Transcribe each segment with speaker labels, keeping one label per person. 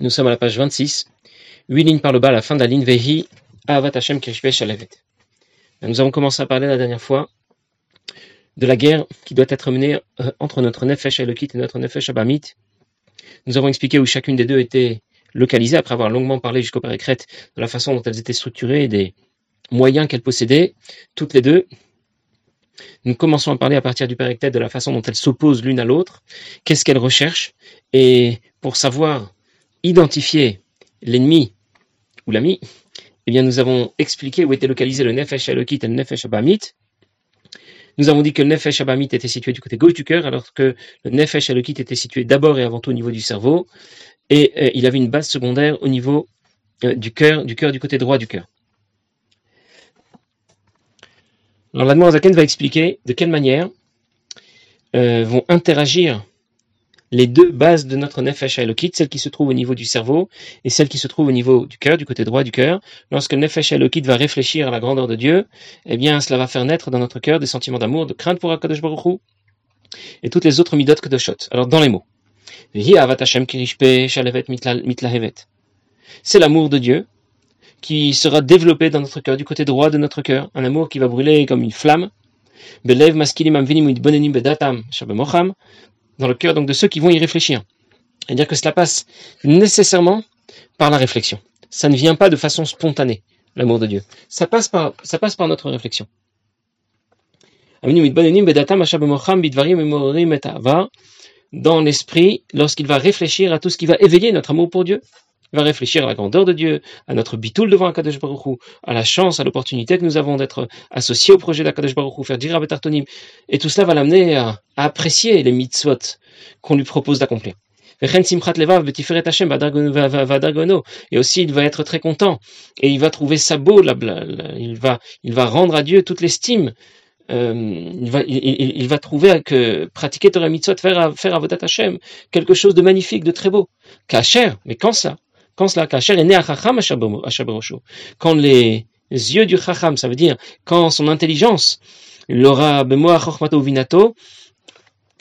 Speaker 1: Nous sommes à la page 26. Huit lignes par le bas la fin de la ligne Vehi Avat Hashem Shalevet. Nous avons commencé à parler la dernière fois de la guerre qui doit être menée euh, entre notre Nefesh Elokit et notre Nefesh Abamit. Nous avons expliqué où chacune des deux était localisée après avoir longuement parlé jusqu'au Père de la façon dont elles étaient structurées et des moyens qu'elles possédaient, toutes les deux. Nous commençons à parler à partir du Père de la façon dont elles s'opposent l'une à l'autre, qu'est-ce qu'elles recherchent, et pour savoir identifier l'ennemi ou l'ami, eh bien, nous avons expliqué où était localisé le Nefesh Elokit et le Nefesh. Nous avons dit que le Nefesh Abamit était situé du côté gauche du cœur, alors que le Nefesh Elokit était situé d'abord et avant tout au niveau du cerveau, et euh, il avait une base secondaire au niveau euh, du cœur, du cœur du côté droit du cœur. Alors la Zaken va expliquer de quelle manière euh, vont interagir les deux bases de notre Nefesh Elokit, celle qui se trouve au niveau du cerveau et celle qui se trouve au niveau du cœur, du côté droit du cœur. Lorsque le Nefesh Elokit va réfléchir à la grandeur de Dieu, eh bien cela va faire naître dans notre cœur des sentiments d'amour, de crainte pour Akadosh Baruch et toutes les autres midot que de shot. Alors dans les mots. C'est l'amour de Dieu qui sera développé dans notre cœur, du côté droit de notre cœur, un amour qui va brûler comme une flamme, dans le cœur donc de ceux qui vont y réfléchir. C'est-à-dire que cela passe nécessairement par la réflexion. Ça ne vient pas de façon spontanée, l'amour de Dieu. Ça passe par, ça passe par notre réflexion. Dans l'esprit, lorsqu'il va réfléchir à tout ce qui va éveiller notre amour pour Dieu, va réfléchir à la grandeur de Dieu, à notre bitoul devant Akadosh Baruch à la chance, à l'opportunité que nous avons d'être associés au projet d'Akadosh Baruch Hu, faire dire Tartonim. Et tout cela va l'amener à, apprécier les mitzvot qu'on lui propose d'accomplir. Et aussi, il va être très content et il va trouver ça beau, il va, il va rendre à Dieu toute l'estime euh, il, va, il, il, va trouver que pratiquer Torah Mitzvot, faire, faire Avodat Hashem, quelque chose de magnifique, de très beau. Kacher, mais quand ça? Quand cela Kacher est né à Chacham Quand les yeux du Chacham, ça veut dire quand son intelligence, l'aura Bemoa Chochmato Vinato,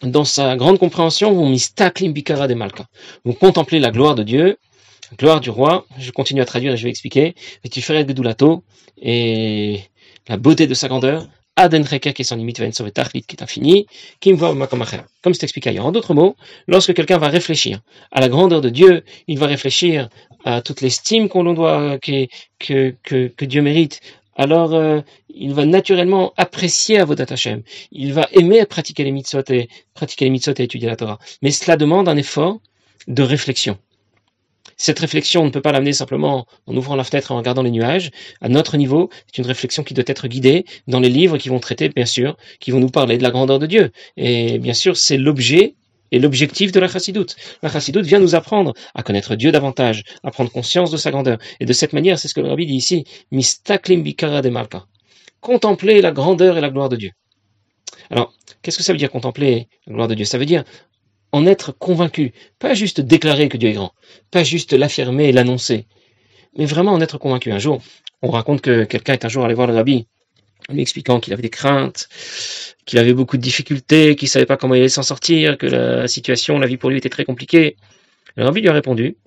Speaker 1: dans sa grande compréhension, vont mistaklim bikara de malka. Vont contempler la gloire de Dieu, la gloire du roi. Je continue à traduire et je vais expliquer. Et tu ferais et la beauté de sa grandeur, Aden qui est son limite, sauver qui est infini, voit Comme c'est expliqué ailleurs. En d'autres mots, lorsque quelqu'un va réfléchir à la grandeur de Dieu, il va réfléchir à toute l'estime qu'on doit, que, que, que, Dieu mérite, alors euh, il va naturellement apprécier Avodat Hashem. Il va aimer pratiquer les mitzvot et pratiquer les mitzvot et étudier la Torah. Mais cela demande un effort de réflexion. Cette réflexion, on ne peut pas l'amener simplement en ouvrant la fenêtre et en regardant les nuages. À notre niveau, c'est une réflexion qui doit être guidée dans les livres qui vont traiter, bien sûr, qui vont nous parler de la grandeur de Dieu. Et bien sûr, c'est l'objet et l'objectif de la chassidoute. La chassidoute vient nous apprendre à connaître Dieu davantage, à prendre conscience de sa grandeur. Et de cette manière, c'est ce que le rabbi dit ici, mistaklim bikara de malka. Contempler la grandeur et la gloire de Dieu. Alors, qu'est-ce que ça veut dire contempler la gloire de Dieu? Ça veut dire en être convaincu, pas juste déclarer que Dieu est grand, pas juste l'affirmer et l'annoncer, mais vraiment en être convaincu. Un jour, on raconte que quelqu'un est un jour allé voir le rabbi, lui expliquant qu'il avait des craintes, qu'il avait beaucoup de difficultés, qu'il savait pas comment il allait s'en sortir, que la situation, la vie pour lui était très compliquée. Le rabbi lui a répondu,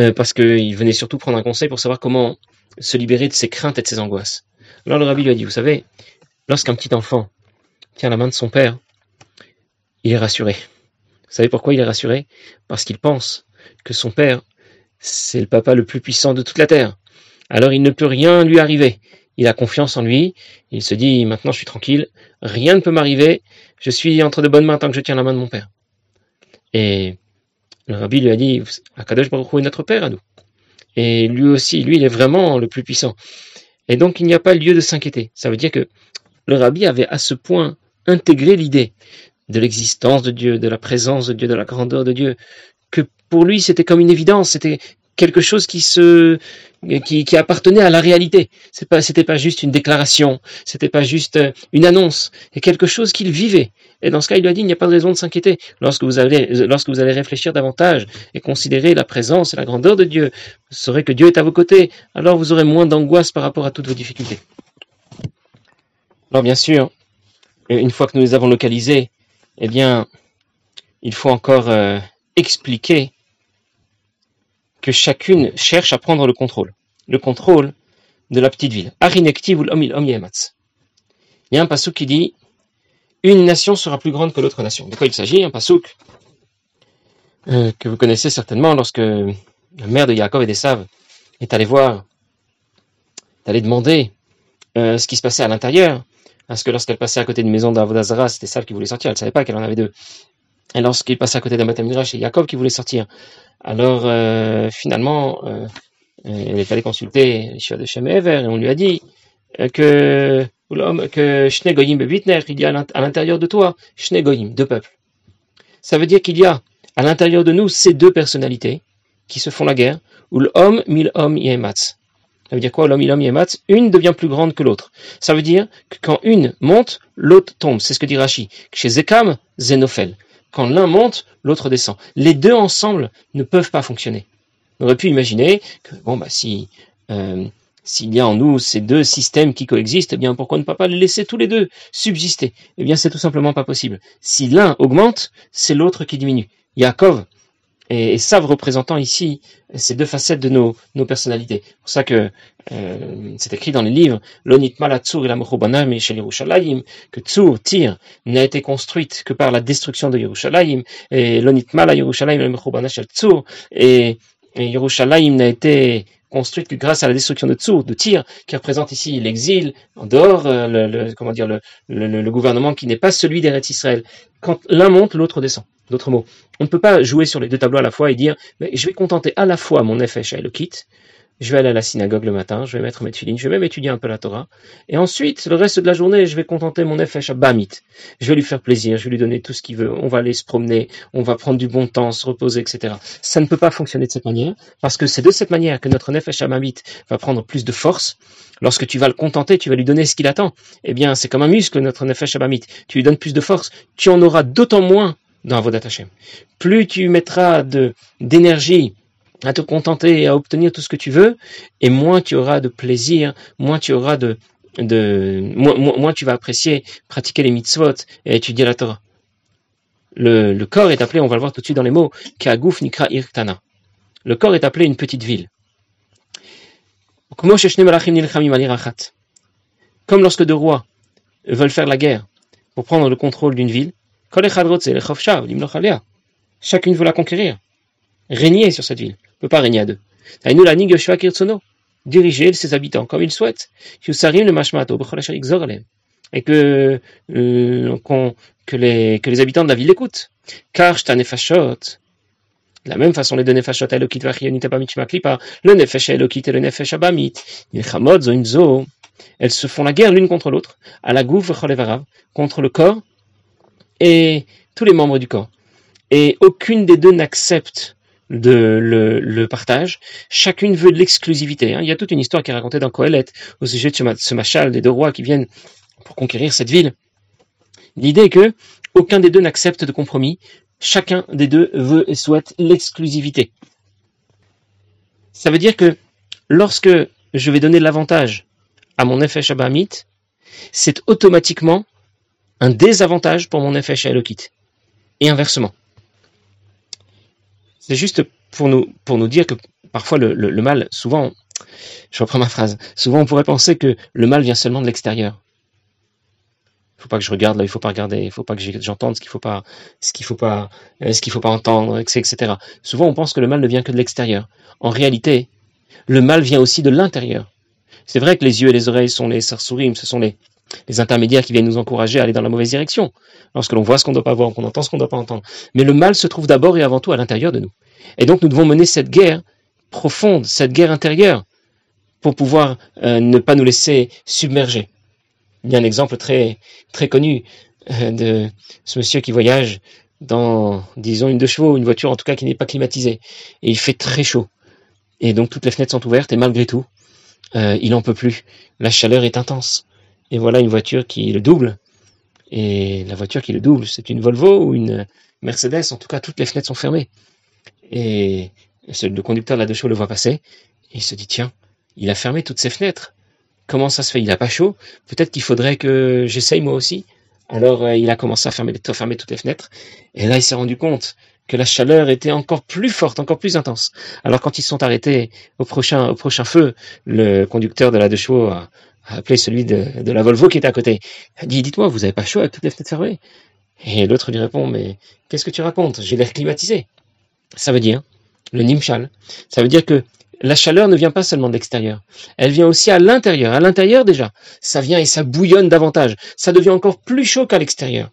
Speaker 1: euh, parce qu'il venait surtout prendre un conseil pour savoir comment se libérer de ses craintes et de ses angoisses. Alors le rabbi lui a dit, vous savez, lorsqu'un petit enfant tient la main de son père, il est rassuré. Vous savez pourquoi il est rassuré? Parce qu'il pense que son père, c'est le papa le plus puissant de toute la terre. Alors il ne peut rien lui arriver. Il a confiance en lui. Il se dit maintenant je suis tranquille, rien ne peut m'arriver. Je suis entre de bonnes mains tant que je tiens la main de mon père. Et le rabbi lui a dit Akadosh Baruch Hu est notre père à nous. Et lui aussi, lui, il est vraiment le plus puissant. Et donc il n'y a pas lieu de s'inquiéter. Ça veut dire que le rabbi avait à ce point intégré l'idée de l'existence de Dieu, de la présence de Dieu, de la grandeur de Dieu, que pour lui c'était comme une évidence, c'était quelque chose qui se qui, appartenait à la réalité. C'était pas juste une déclaration, c'était pas juste euh, une annonce, c'est quelque chose qu'il vivait. Et dans ce cas, il lui a dit il n'y a pas de raison de s'inquiéter. Lorsque vous allez lorsque vous allez réfléchir davantage et considérer la présence et la grandeur de Dieu, vous saurez que Dieu est à vos côtés. Alors vous aurez moins d'angoisse par rapport à toutes vos difficultés. Alors bien sûr, une fois que nous les avons localisés, eh bien, il faut encore euh, expliquer que chacune cherche à prendre le contrôle. Le contrôle de la petite ville. Il y a un pasouk qui dit Une nation sera plus grande que l'autre nation. De quoi il s'agit? Un pasouk euh, que vous connaissez certainement lorsque la mère de Yaakov et d'Esav est allée voir, est allée demander euh, ce qui se passait à l'intérieur. Parce que lorsqu'elle passait à côté d'une maison d'Avodazara, c'était Esav qui voulait sortir. Elle ne savait pas qu'elle en avait deux. Et lorsqu'il passait à côté d'un Midrash, c'est Yaakov qui voulait sortir. Alors, euh, finalement, euh, il est allé consulter les de Shem et on lui a dit que que Shne Goyim il y a à l'intérieur de toi, Shne Goyim, deux peuples. Ça veut dire qu'il y a à l'intérieur de nous ces deux personnalités qui se font la guerre, ou l'homme mil homme yematz. Ça veut dire quoi L'homme mil homme Une devient plus grande que l'autre. Ça veut dire que quand une monte, l'autre tombe. C'est ce que dit Rashi. Chez Zekam, Zenophel. Quand l'un monte, l'autre descend. Les deux ensemble ne peuvent pas fonctionner. On aurait pu imaginer que, bon, bah, si, euh, s'il y a en nous ces deux systèmes qui coexistent, eh bien, pourquoi ne pas les laisser tous les deux subsister? Eh bien, c'est tout simplement pas possible. Si l'un augmente, c'est l'autre qui diminue. Yaakov et, Sav représentant ici ces deux facettes de nos, nos personnalités. C'est pour ça que euh, c'est écrit dans les livres et que Tsur, Tir, n'a été construite que par la destruction de Yerushalayim, et l'onit mala Yerushalayim et shel Tsur, et, et Yerushalayim n'a été construite que grâce à la destruction de Tsur, de Tyr, qui représente ici l'exil, en dehors, euh, le, comment dire, le, le, gouvernement qui n'est pas celui d'Eretz Israël. Quand l'un monte, l'autre descend. D'autres mots, on ne peut pas jouer sur les deux tableaux à la fois et dire, mais je vais contenter à la fois mon Nefesh et le je vais aller à la synagogue le matin, je vais mettre mes filines, je vais même étudier un peu la Torah, et ensuite, le reste de la journée, je vais contenter mon Nefesh à Bamit. Je vais lui faire plaisir, je vais lui donner tout ce qu'il veut, on va aller se promener, on va prendre du bon temps, se reposer, etc. Ça ne peut pas fonctionner de cette manière, parce que c'est de cette manière que notre Nefesh à Bamit va prendre plus de force. Lorsque tu vas le contenter, tu vas lui donner ce qu'il attend. Eh bien, c'est comme un muscle, notre Nefesh à Bamit. Tu lui donnes plus de force, tu en auras d'autant moins dans Avodat Hashem. Plus tu mettras de, d'énergie à te contenter et à obtenir tout ce que tu veux, et moins tu auras de plaisir, moins tu auras de, moins, tu vas apprécier pratiquer les mitzvot et étudier la Torah. Le, le, corps est appelé, on va le voir tout de suite dans les mots, Kagouf Nikra Irtana. Le corps est appelé une petite ville. Comme lorsque deux rois veulent faire la guerre pour prendre le contrôle d'une ville, Chacune veut la conquérir, régner sur cette ville. ne peut pas régner à deux. Diriger ses habitants comme il souhaite. Et que, euh, que, les, que les habitants de la ville écoutent. Car de la même façon, les deux nefashot elokit vachionit abamit shmaklipa, le nefesh elokit et le nefesh abamit, nilchamot zo elles se font la guerre l'une contre l'autre, à la gouv contre le corps et tous les membres du corps. Et aucune des deux n'accepte le, partage. Chacune veut de l'exclusivité. Hein. Il y a toute une histoire qui est racontée dans Kohelet au sujet de ce machal des deux rois qui viennent pour conquérir cette ville. L'idée est que aucun des deux n'accepte de compromis. Chacun des deux veut et souhaite l'exclusivité. Ça veut dire que lorsque je vais donner l'avantage à mon effet Shabbat c'est automatiquement un désavantage pour mon effet chez Elokit. Et inversement. C'est juste pour nous, dire que parfois le, mal, souvent, je reprends ma phrase, souvent on pourrait penser que le mal vient seulement de l'extérieur. Il faut pas que je regarde là, il faut pas regarder, il faut pas que j'entende ce qu'il faut pas, ce qu'il faut pas, euh, entendre, etc. Souvent on pense que le mal ne vient que de l'extérieur. En réalité, le mal vient aussi de l'intérieur. C'est vrai que les yeux et les oreilles sont les sarsourim, ce sont les, les intermédiaires qui viennent nous encourager à aller dans la mauvaise direction, lorsque l'on voit ce qu'on ne doit pas voir, qu'on entend ce qu'on ne doit pas entendre. Mais le mal se trouve d'abord et avant tout à l'intérieur de nous. Et donc nous devons mener cette guerre profonde, cette guerre intérieure, pour pouvoir euh, ne pas nous laisser submerger. Il y a un exemple très, très connu euh, de ce monsieur qui voyage dans, disons, une deux chevaux, une voiture en tout cas qui n'est pas climatisée. Et il fait très chaud. Et donc toutes les fenêtres sont ouvertes et malgré tout, euh, il n'en peut plus. La chaleur est intense et voilà une voiture qui le double. Et la voiture qui le double, c'est une Volvo ou une Mercedes. En tout cas, toutes les fenêtres sont fermées. Et le conducteur de la deux chevaux le voit passer. Il se dit, tiens, il a fermé toutes ses fenêtres. Comment ça se fait? Il n'a pas chaud? Peut-être qu'il faudrait que j'essaye moi aussi. Alors euh, il a commencé à fermer, à fermer toutes les fenêtres. Et là, il s'est rendu compte que la chaleur était encore plus forte, encore plus intense. Alors quand ils sont arrêtés au prochain, au prochain feu, le conducteur de la deux chevaux a, appelé celui de, la Volvo qui était à côté. Dit, dites-moi, vous avez pas chaud avec toutes les fenêtres fermées? Et l'autre lui répond, mais qu'est-ce que tu racontes? J'ai l'air climatisé. Ça veut dire, le nimshal, ça veut dire que la chaleur ne vient pas seulement de l'extérieur, elle vient aussi à l'intérieur. À l'intérieur déjà, ça vient et ça bouillonne davantage. Ça devient encore plus chaud qu'à l'extérieur.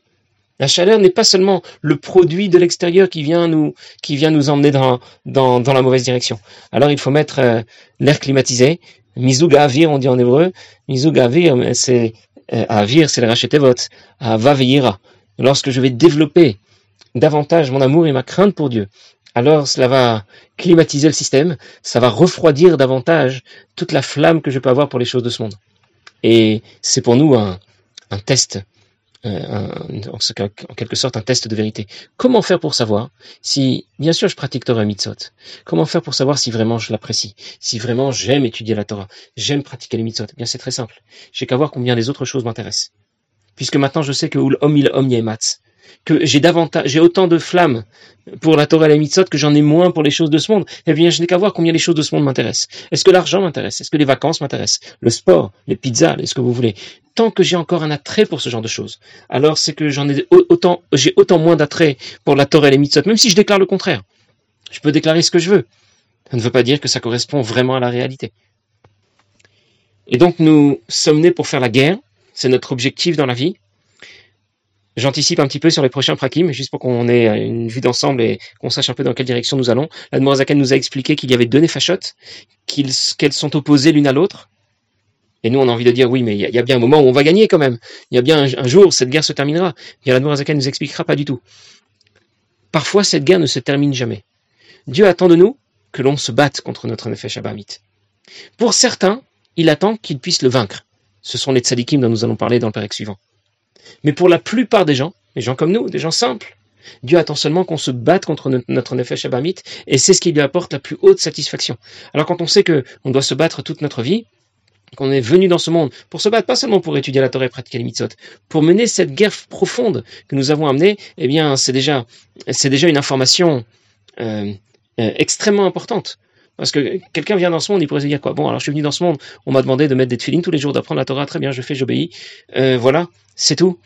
Speaker 1: La chaleur n'est pas seulement le produit de l'extérieur qui vient nous emmener dans la mauvaise direction. Alors il faut mettre euh, l'air climatisé. Mizug avir, on dit en hébreu. Mizug avir, c'est euh, avir, c'est le racheter vote. Vaveira. Lorsque je vais développer davantage mon amour et ma crainte pour Dieu, alors cela va climatiser le système, ça va refroidir davantage toute la flamme que je peux avoir pour les choses de ce monde. Et c'est pour nous un, test, euh, en, quelque sorte un test de vérité. Comment faire pour savoir si, bien sûr, je pratique Torah Mitzot Comment faire pour savoir si vraiment je l'apprécie? Si vraiment j'aime étudier la Torah, j'aime pratiquer les Mitzot eh Bien, c'est très simple. J'ai qu'à voir combien les autres choses m'intéressent. Puisque maintenant je sais que que j'ai davantage, j'ai autant de flammes pour la Torah et la Mitzot que j'en ai moins pour les choses de ce monde, eh bien, je n'ai qu'à voir combien les choses de ce monde m'intéressent. Est-ce que l'argent m'intéresse? Est-ce que les vacances m'intéressent? Le sport, les pizzas, est-ce que vous voulez? Tant que j'ai encore un attrait pour ce genre de choses, alors c'est que j'en ai autant, j'ai autant moins d'attrait pour la Torah et les Mitzot, même si je déclare le contraire. Je peux déclarer ce que je veux. Ça ne veut pas dire que ça correspond vraiment à la réalité. Et donc, nous sommes nés pour faire la guerre. C'est notre objectif dans la vie. J'anticipe un petit peu sur les prochains prakim, juste pour qu'on ait une vue d'ensemble et qu'on sache un peu dans quelle direction nous allons. La Morazaken nous a expliqué qu'il y avait deux nefashot, qu'elles sont opposées l'une à l'autre. Et nous, on a envie de dire, oui, mais il y, a bien un moment où on va gagner quand même. Il y a bien un, jour, cette guerre se terminera. Et la Morazaken nous expliquera pas du tout. Parfois, cette guerre ne se termine jamais. Dieu attend de nous que l'on se batte contre notre nefesh abamit. Pour certains, il attend qu'il puisse le vaincre. Ce sont les tzadikim dont nous allons parler dans le père suivant. Mais pour la plupart des gens, des gens comme nous, des gens simples, Dieu attend seulement qu'on se batte contre notre nefesh abamit, et c'est ce qui lui apporte la plus haute satisfaction. Alors quand on sait que on doit se battre toute notre vie, qu'on est venu dans ce monde pour se battre, pas seulement pour étudier la Torah et pratiquer les mitzvot, pour mener cette guerre profonde que nous avons amenée, eh bien, c'est déjà, c'est déjà une information euh, euh, extrêmement importante. Parce que quelqu'un vient dans ce monde, il pourrait se dire quoi? Bon, alors je suis venu dans ce monde, on m'a demandé de mettre des tefilines tous les jours, d'apprendre la Torah, très bien, je fais, j'obéis. Euh, voilà, c'est tout.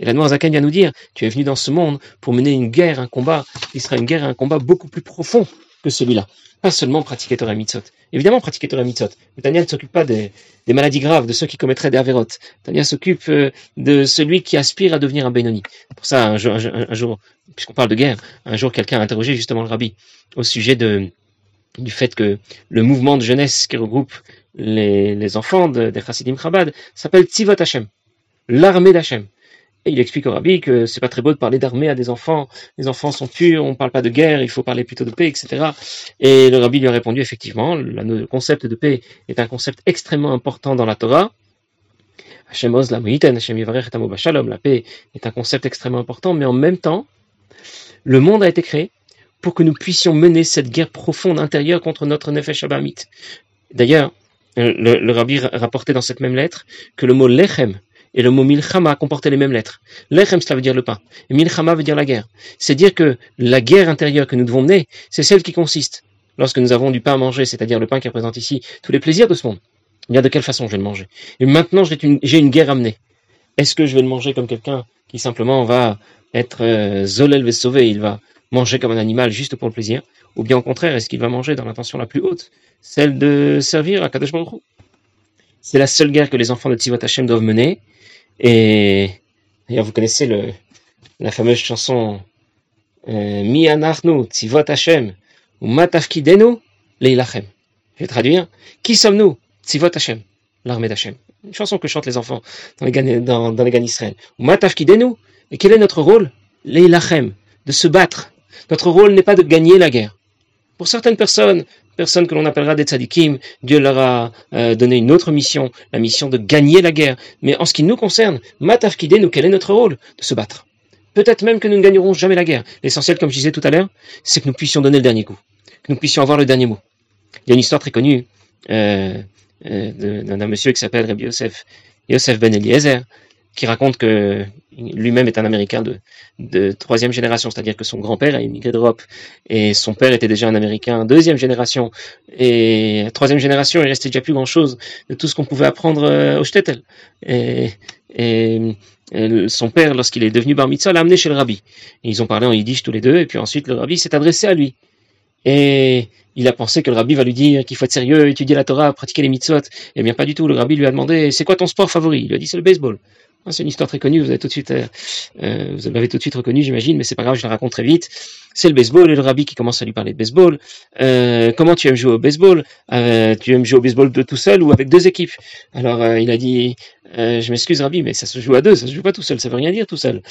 Speaker 1: Et la Zaken vient nous dire, tu es venu dans ce monde pour mener une guerre, un combat, qui sera une guerre et un combat beaucoup plus profond que celui-là. Pas seulement pratiquer Torah Mitzot. Évidemment, pratiquer Torah Mitzot. Mais Tania ne s'occupe pas des, maladies graves, de ceux qui commettraient des avérotes. Tania s'occupe euh, de celui qui aspire à devenir un Benoni. Pour ça, un jour, puisqu'on parle de guerre, un jour quelqu'un a interrogé justement le rabbi au sujet du fait que le mouvement de jeunesse qui regroupe les, enfants de, des Chassidim Chabad s'appelle Tzivot Hashem, l'armée d'Hashem. Et il explique au rabbi que c'est pas très beau de parler d'armée à des enfants. Les enfants sont purs, on parle pas de guerre, il faut parler plutôt de paix, etc. Et le rabbi lui a répondu effectivement, le concept de paix est un concept extrêmement important dans la Torah. Hashem oz la Hashem la paix est un concept extrêmement important, mais en même temps, le monde a été créé pour que nous puissions mener cette guerre profonde intérieure contre notre Nefesh Abamit. D'ailleurs, le, le, rabbi rapportait dans cette même lettre que le mot lechem et le mot milchama comportaient les mêmes lettres. Lechem, cela veut dire le pain, et milchama veut dire la guerre. C'est dire que la guerre intérieure que nous devons mener, c'est celle qui consiste, lorsque nous avons du pain à manger, c'est-à-dire le pain qui représente ici tous les plaisirs de ce monde, bien de quelle façon je vais le manger? Et maintenant, j'ai une, une, guerre à mener. Est-ce que je vais le manger comme quelqu'un qui simplement va être euh, zolel sauvé, il va manger comme un animal juste pour le plaisir, ou bien au contraire, est-ce qu'il va manger dans l'intention la plus haute, celle de servir à Kadosh Baruch C'est la seule guerre que les enfants de Tzivot Hashem doivent mener, et d'ailleurs vous connaissez la fameuse chanson euh, Mi anachnu Tzivot Hashem ou Matafkidenu Leilachem. Je vais traduire. Qui sommes-nous Tzivot Hashem, l'armée d'Hashem. Une chanson que chantent les enfants dans les GAN, dans, dans les Israël. Matafkidenu, et quel est notre rôle Leilachem, de se battre notre rôle n'est pas de gagner la guerre. Pour certaines personnes, personnes que l'on appellera des tzadikim, Dieu leur a euh, donné une autre mission, la mission de gagner la guerre. Mais en ce qui nous concerne, matafkide, nous, quel est notre rôle De se battre? Peut-être même que nous ne gagnerons jamais la guerre. L'essentiel, comme je disais tout à l'heure, c'est que nous puissions donner le dernier coup, que nous puissions avoir le dernier mot. Il y a une histoire très connue euh, euh, d'un monsieur qui s'appelle Rabbi Yosef, Yosef ben Eliezer, qui raconte que lui-même est un Américain de, troisième génération, c'est-à-dire que son grand-père a immigré d'Europe et son père était déjà un Américain deuxième génération et troisième génération, il restait déjà plus grand-chose de tout ce qu'on pouvait apprendre euh, au Shtetl. Et, et, son père, lorsqu'il est devenu bar mitzvah, l'a amené chez le rabbi. ils ont parlé en yiddish tous les deux et puis ensuite le rabbi s'est adressé à lui. Et il a pensé que le rabbi va lui dire qu'il faut être sérieux, étudier la Torah, pratiquer les mitzvot. Eh bien, pas du tout. Le rabbi lui a demandé, c'est quoi ton sport favori? Il lui a dit, c'est le baseball. Ah, c'est une histoire très connue, vous avez tout de suite, euh, euh, vous l'avez tout de suite reconnu, j'imagine, mais c'est pas grave, je la raconte très vite. C'est le baseball et le rabbi qui commence à lui parler de baseball. Euh, comment tu aimes jouer au baseball? Tu aimes jouer au baseball de tout seul ou avec deux équipes? Alors il a dit, je m'excuse rabbi, mais ça se joue à deux, ça se joue pas tout seul, ça veut rien dire tout seul.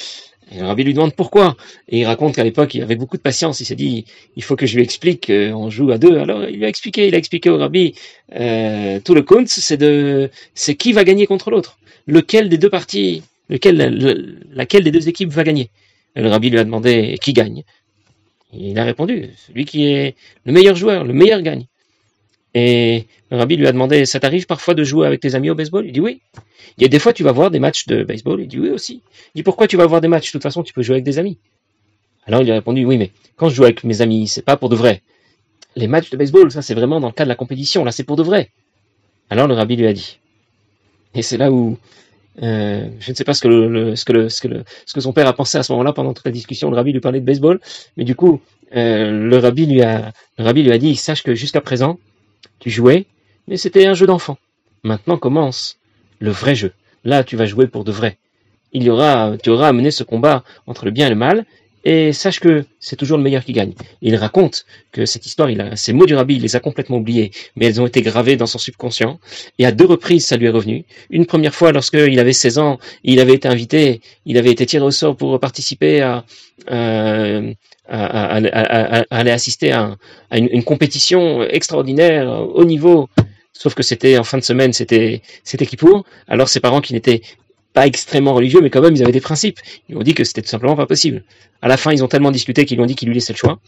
Speaker 1: Et le rabbi lui demande pourquoi. Et il raconte qu'à l'époque, il avait beaucoup de patience. Il s'est dit, il faut que je lui explique qu'on joue à deux. Alors il lui a expliqué, il a expliqué au rabbi, tout le compte, c'est de, c'est qui va gagner contre l'autre lequel des deux parties, lequel, laquelle des deux équipes va gagner? le rabbi lui a demandé qui gagne? il a répondu, celui qui est le meilleur joueur, le meilleur gagne. Et le rabbi lui a demandé, ça t'arrive parfois de jouer avec tes amis au baseball? Il dit oui. Il y a des fois, tu vas voir des matchs de baseball Il dit oui aussi. Il dit pourquoi tu vas voir des matchs? De toute façon, tu peux jouer avec des amis. Alors il a répondu, oui, mais quand je joue avec mes amis, c'est pas pour de vrai. Les matchs de baseball, ça c'est vraiment dans le cas de la compétition, là c'est pour de vrai. Alors le rabbi lui a dit, et c'est là où euh, je ne sais pas ce que, son père a pensé à ce moment-là pendant toute la discussion. Le rabbi lui parlait de baseball, mais du coup, euh, le rabbi lui a, le rabbi lui a dit sache que jusqu'à présent, tu jouais, mais c'était un jeu d'enfant. Maintenant commence le vrai jeu. Là, tu vas jouer pour de vrai. Il y aura, tu auras à mener ce combat entre le bien et le mal, et sache que c'est toujours le meilleur qui gagne. Il raconte que cette histoire, il a, ces mots du rabbi, il les a complètement oubliés, mais elles ont été gravées dans son subconscient. Et à deux reprises, ça lui est revenu. Une première fois, lorsqu'il avait 16 ans, il avait été invité, il avait été tiré au sort pour participer à, aller assister à, une, une, compétition extraordinaire, au niveau. Sauf que c'était en fin de semaine, c'était c'était Kippour. Alors ses parents qui n'étaient pas extrêmement religieux, mais quand même, ils avaient des principes. Ils ont dit que c'était tout simplement pas possible. À la fin, ils ont tellement discuté qu'ils lui ont dit qu'ils lui laissaient le choix.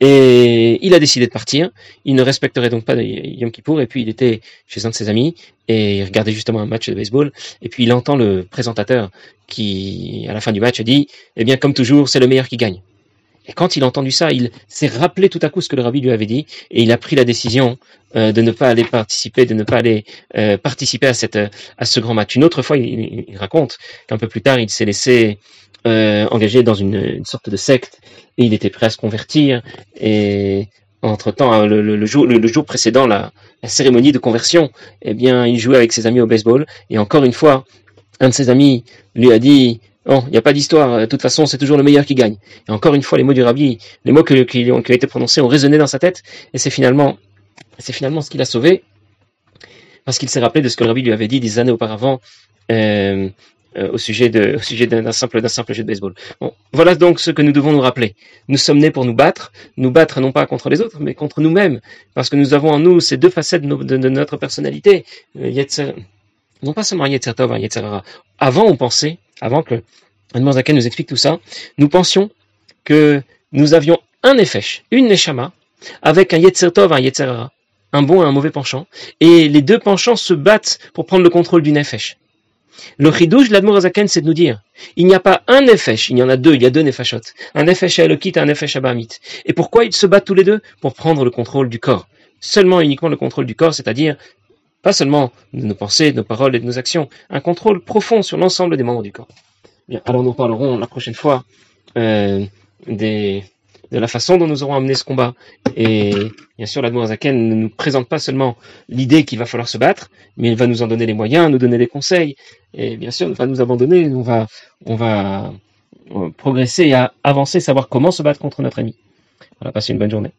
Speaker 1: Et il a décidé de partir. Il ne respecterait donc pas Yom Kippour. Et puis il était chez un de ses amis et il regardait justement un match de baseball. Et puis il entend le présentateur qui, à la fin du match, dit Eh bien, comme toujours, c'est le meilleur qui gagne. Et quand il a entendu ça, il s'est rappelé tout à coup ce que le rabbi lui avait dit, et il a pris la décision euh, de ne pas aller participer, de ne pas aller euh, participer à cette à ce grand match. Une autre fois, il, raconte qu'un peu plus tard, il s'est laissé euh, engager dans une, sorte de secte, et il était prêt à se convertir. Et entre-temps, hein, le, jour, le, jour précédent, la, la cérémonie de conversion, eh bien, il jouait avec ses amis au baseball, et encore une fois, un de ses amis lui a dit Bon, il n'y a pas d'histoire. De toute façon, c'est toujours le meilleur qui gagne. Et encore une fois, les mots du rabbi, les mots qui, ont, été prononcés ont résonné dans sa tête. Et c'est finalement, c'est finalement ce qui l'a sauvé. Parce qu'il s'est rappelé de ce que le rabbi lui avait dit des années auparavant, euh, euh, au sujet d'un simple, jeu de baseball. Bon, voilà donc ce que nous devons nous rappeler. Nous sommes nés pour nous battre, nous battre non pas contre les autres, mais contre nous-mêmes, parce que nous avons en nous ces deux facettes de, notre personnalité. Euh, non pas seulement Yetzer Tov, Avant, on pensait, avant que Zaken nous explique tout ça, nous pensions que nous avions un Nefesh, une Neshama, avec un Yetzer Tov, un Yetzer un bon et un mauvais penchant, et les deux penchants se battent pour prendre le contrôle du Nefesh. Le chidouche de Zaken, c'est de nous dire, il n'y a pas un Nefesh, il y en a deux, il y a deux Nefashot. Un Nefesh Elokit et un Nefesh Abamit. Et pourquoi ils se battent tous les deux? Pour prendre le contrôle du corps. Seulement uniquement le contrôle du corps, c'est-à-dire pas seulement de nos pensées, de nos paroles et de nos actions, un contrôle profond sur l'ensemble des membres du corps. Bien, alors nous parlerons la prochaine fois euh, des, de la façon dont nous aurons amené ce combat. Et bien sûr, l'Admorazaken ne nous présente pas seulement l'idée qu'il va falloir se battre, mais il va nous en donner les moyens, nous donner des conseils, et bien sûr, ne pas nous abandonner. On va, on va euh, progresser et avancer, savoir comment se battre contre notre ami. Voilà, passez une bonne journée.